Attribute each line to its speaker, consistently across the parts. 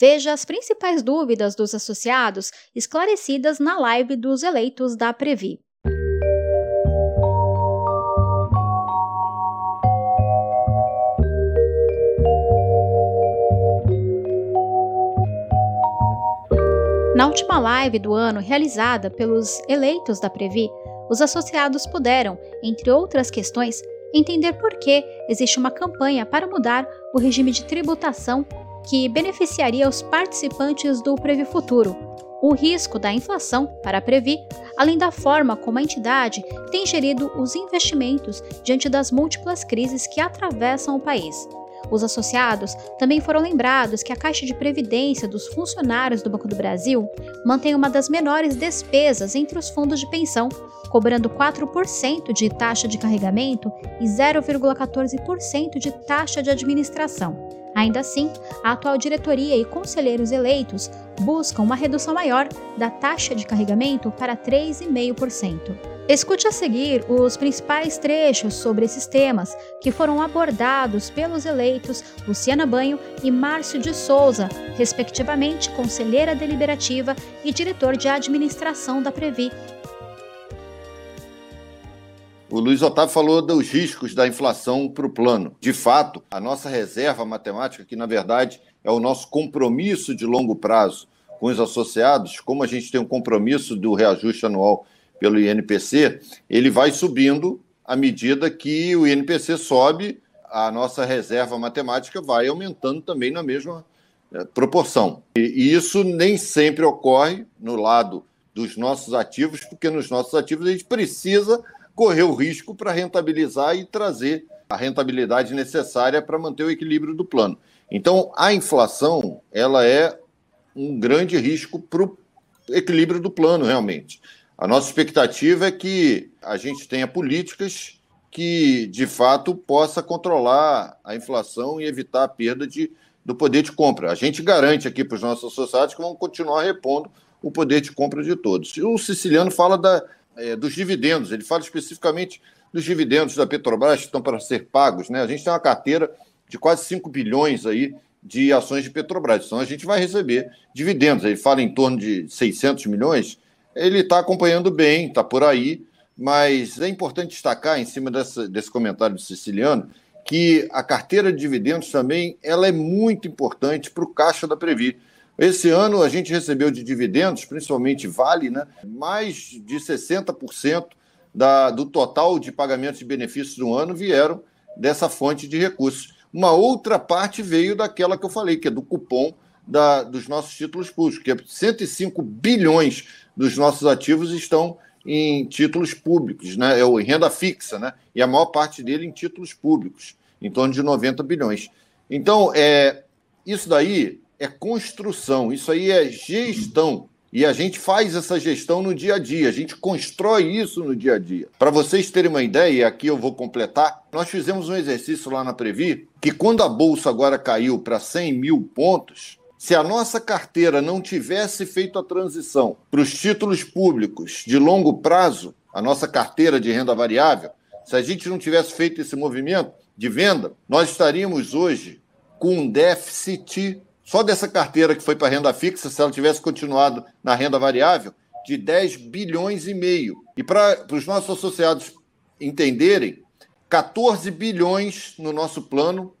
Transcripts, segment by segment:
Speaker 1: Veja as principais dúvidas dos associados esclarecidas na live dos eleitos da Previ. Na última live do ano realizada pelos eleitos da Previ, os associados puderam, entre outras questões, entender por que existe uma campanha para mudar o regime de tributação que beneficiaria os participantes do Previ Futuro, o risco da inflação para a Previ, além da forma como a entidade tem gerido os investimentos diante das múltiplas crises que atravessam o país. Os associados também foram lembrados que a Caixa de Previdência dos funcionários do Banco do Brasil mantém uma das menores despesas entre os fundos de pensão, cobrando 4% de taxa de carregamento e 0,14% de taxa de administração. Ainda assim, a atual diretoria e conselheiros eleitos buscam uma redução maior da taxa de carregamento para 3,5%. Escute a seguir os principais trechos sobre esses temas que foram abordados pelos eleitos Luciana Banho e Márcio de Souza, respectivamente conselheira deliberativa e diretor de administração da Previ.
Speaker 2: O Luiz Otávio falou dos riscos da inflação para o plano. De fato, a nossa reserva matemática, que na verdade é o nosso compromisso de longo prazo com os associados, como a gente tem um compromisso do reajuste anual pelo INPC, ele vai subindo à medida que o INPC sobe, a nossa reserva matemática vai aumentando também na mesma eh, proporção. E isso nem sempre ocorre no lado dos nossos ativos, porque nos nossos ativos a gente precisa correr o risco para rentabilizar e trazer a rentabilidade necessária para manter o equilíbrio do plano. Então, a inflação ela é um grande risco para o equilíbrio do plano, realmente. A nossa expectativa é que a gente tenha políticas que, de fato, possa controlar a inflação e evitar a perda de, do poder de compra. A gente garante aqui para os nossos associados que vão continuar repondo o poder de compra de todos. O siciliano fala da, é, dos dividendos, ele fala especificamente dos dividendos da Petrobras que estão para ser pagos. Né? A gente tem uma carteira de quase 5 bilhões aí de ações de Petrobras. Então a gente vai receber dividendos. Ele fala em torno de 600 milhões ele está acompanhando bem, está por aí, mas é importante destacar, em cima dessa, desse comentário do siciliano, que a carteira de dividendos também ela é muito importante para o caixa da Previ. Esse ano a gente recebeu de dividendos, principalmente Vale, né, mais de 60% da, do total de pagamentos de benefícios do ano vieram dessa fonte de recursos. Uma outra parte veio daquela que eu falei, que é do cupom da, dos nossos títulos públicos, que é 105 bilhões dos nossos ativos estão em títulos públicos, né? É em renda fixa, né? E a maior parte dele em títulos públicos, em torno de 90 bilhões. Então, é, isso daí é construção, isso aí é gestão. E a gente faz essa gestão no dia a dia, a gente constrói isso no dia a dia. Para vocês terem uma ideia, e aqui eu vou completar, nós fizemos um exercício lá na Previ, que quando a Bolsa agora caiu para 100 mil pontos, se a nossa carteira não tivesse feito a transição para os títulos públicos de longo prazo, a nossa carteira de renda variável, se a gente não tivesse feito esse movimento de venda, nós estaríamos hoje com um déficit só dessa carteira que foi para renda fixa, se ela tivesse continuado na renda variável, de 10 bilhões e meio. E para os nossos associados entenderem, 14 bilhões no nosso plano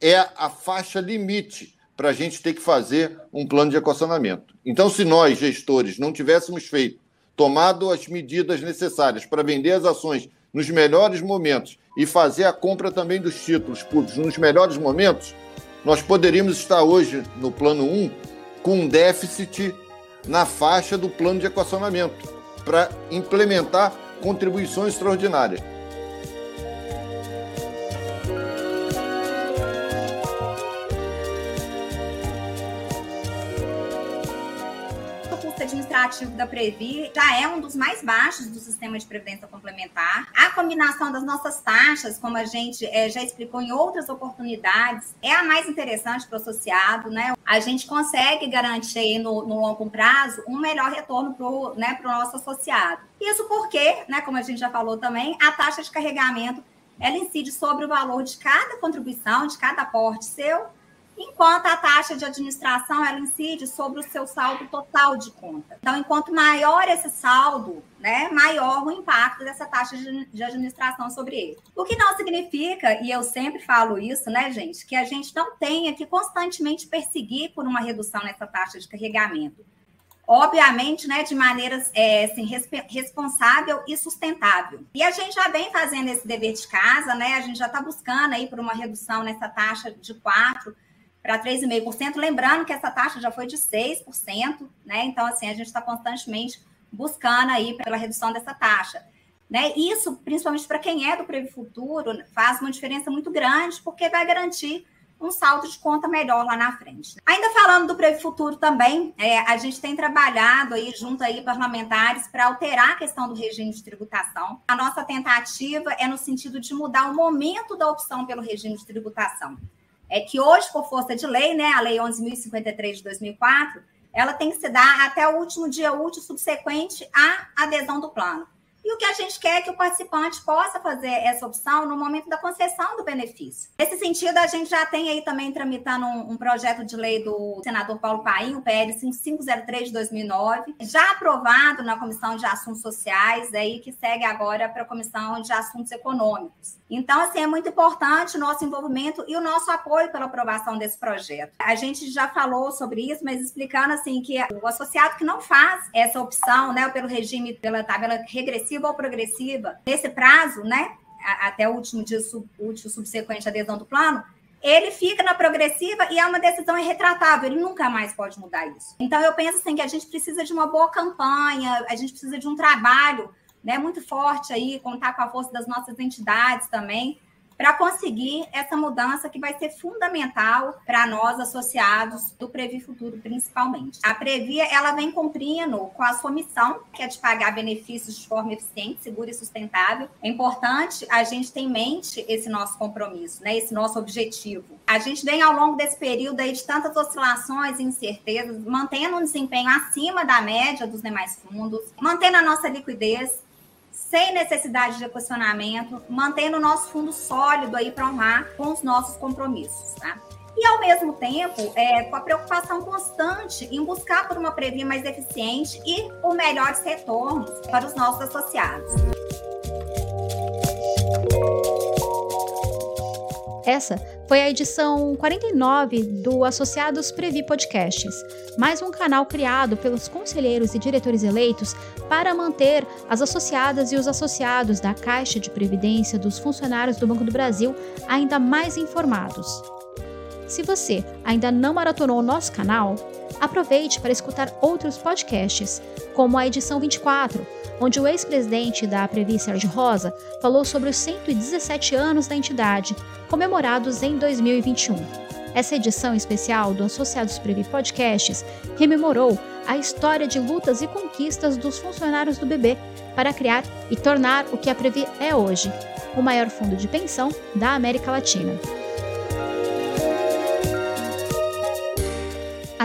Speaker 2: é a faixa limite para a gente ter que fazer um plano de equacionamento. Então, se nós, gestores, não tivéssemos feito, tomado as medidas necessárias para vender as ações nos melhores momentos e fazer a compra também dos títulos públicos nos melhores momentos, nós poderíamos estar hoje no plano 1 com um déficit na faixa do plano de equacionamento para implementar contribuições extraordinárias.
Speaker 3: Administrativo da Previ já é um dos mais baixos do sistema de previdência complementar. A combinação das nossas taxas, como a gente é, já explicou em outras oportunidades, é a mais interessante para o associado, né? A gente consegue garantir no, no longo prazo um melhor retorno para o né, nosso associado. Isso porque, né, como a gente já falou também, a taxa de carregamento ela incide sobre o valor de cada contribuição, de cada aporte seu, enquanto a taxa de administração ela incide sobre o seu saldo total de conta. Então, enquanto maior esse saldo, né, maior o impacto dessa taxa de administração sobre ele. O que não significa, e eu sempre falo isso, né, gente, que a gente não tenha que constantemente perseguir por uma redução nessa taxa de carregamento. Obviamente, né, de maneira é, assim, responsável e sustentável. E a gente já vem fazendo esse dever de casa, né? A gente já está buscando aí por uma redução nessa taxa de 4%, para 3,5%, lembrando que essa taxa já foi de 6%, né? Então, assim, a gente está constantemente buscando aí pela redução dessa taxa. Né? Isso, principalmente para quem é do Previ Futuro, faz uma diferença muito grande, porque vai garantir um saldo de conta melhor lá na frente. Ainda falando do Previ Futuro também, é, a gente tem trabalhado aí junto aí parlamentares para alterar a questão do regime de tributação. A nossa tentativa é no sentido de mudar o momento da opção pelo regime de tributação é que hoje, por força de lei, né, a Lei 11.053 de 2004, ela tem que se dar até o último dia útil subsequente à adesão do plano. E o que a gente quer é que o participante possa fazer essa opção no momento da concessão do benefício. Nesse sentido, a gente já tem aí também tramitando um, um projeto de lei do senador Paulo Paim, o PL 5503 de 2009, já aprovado na Comissão de Assuntos Sociais, aí que segue agora para a Comissão de Assuntos Econômicos. Então, assim, é muito importante o nosso envolvimento e o nosso apoio pela aprovação desse projeto. A gente já falou sobre isso, mas explicando assim que o associado que não faz essa opção, né, pelo regime pela tabela regressiva ou progressiva, nesse prazo, né, até o último dia útil subsequente à adesão do plano, ele fica na progressiva e é uma decisão irretratável, ele nunca mais pode mudar isso. Então, eu penso assim que a gente precisa de uma boa campanha, a gente precisa de um trabalho né, muito forte aí, contar com a força das nossas entidades também, para conseguir essa mudança que vai ser fundamental para nós associados do Previ Futuro, principalmente. A Previ ela vem cumprindo com a sua missão, que é de pagar benefícios de forma eficiente, segura e sustentável. É importante a gente ter em mente esse nosso compromisso, né, esse nosso objetivo. A gente vem ao longo desse período aí de tantas oscilações e incertezas, mantendo um desempenho acima da média dos demais fundos, mantendo a nossa liquidez, sem necessidade de equacionamento, mantendo o nosso fundo sólido aí para honrar com os nossos compromissos, tá? E, ao mesmo tempo, é, com a preocupação constante em buscar por uma Previ mais eficiente e por melhores retornos para os nossos associados.
Speaker 1: Essa foi a edição 49 do Associados Previ Podcasts, mais um canal criado pelos conselheiros e diretores eleitos para manter as associadas e os associados da Caixa de Previdência dos funcionários do Banco do Brasil ainda mais informados. Se você ainda não maratonou o nosso canal, aproveite para escutar outros podcasts, como a edição 24, onde o ex-presidente da Previ Sérgio Rosa falou sobre os 117 anos da entidade, comemorados em 2021. Essa edição especial do Associados Previ Podcasts rememorou a história de lutas e conquistas dos funcionários do BB para criar e tornar o que a Previ é hoje, o maior fundo de pensão da América Latina.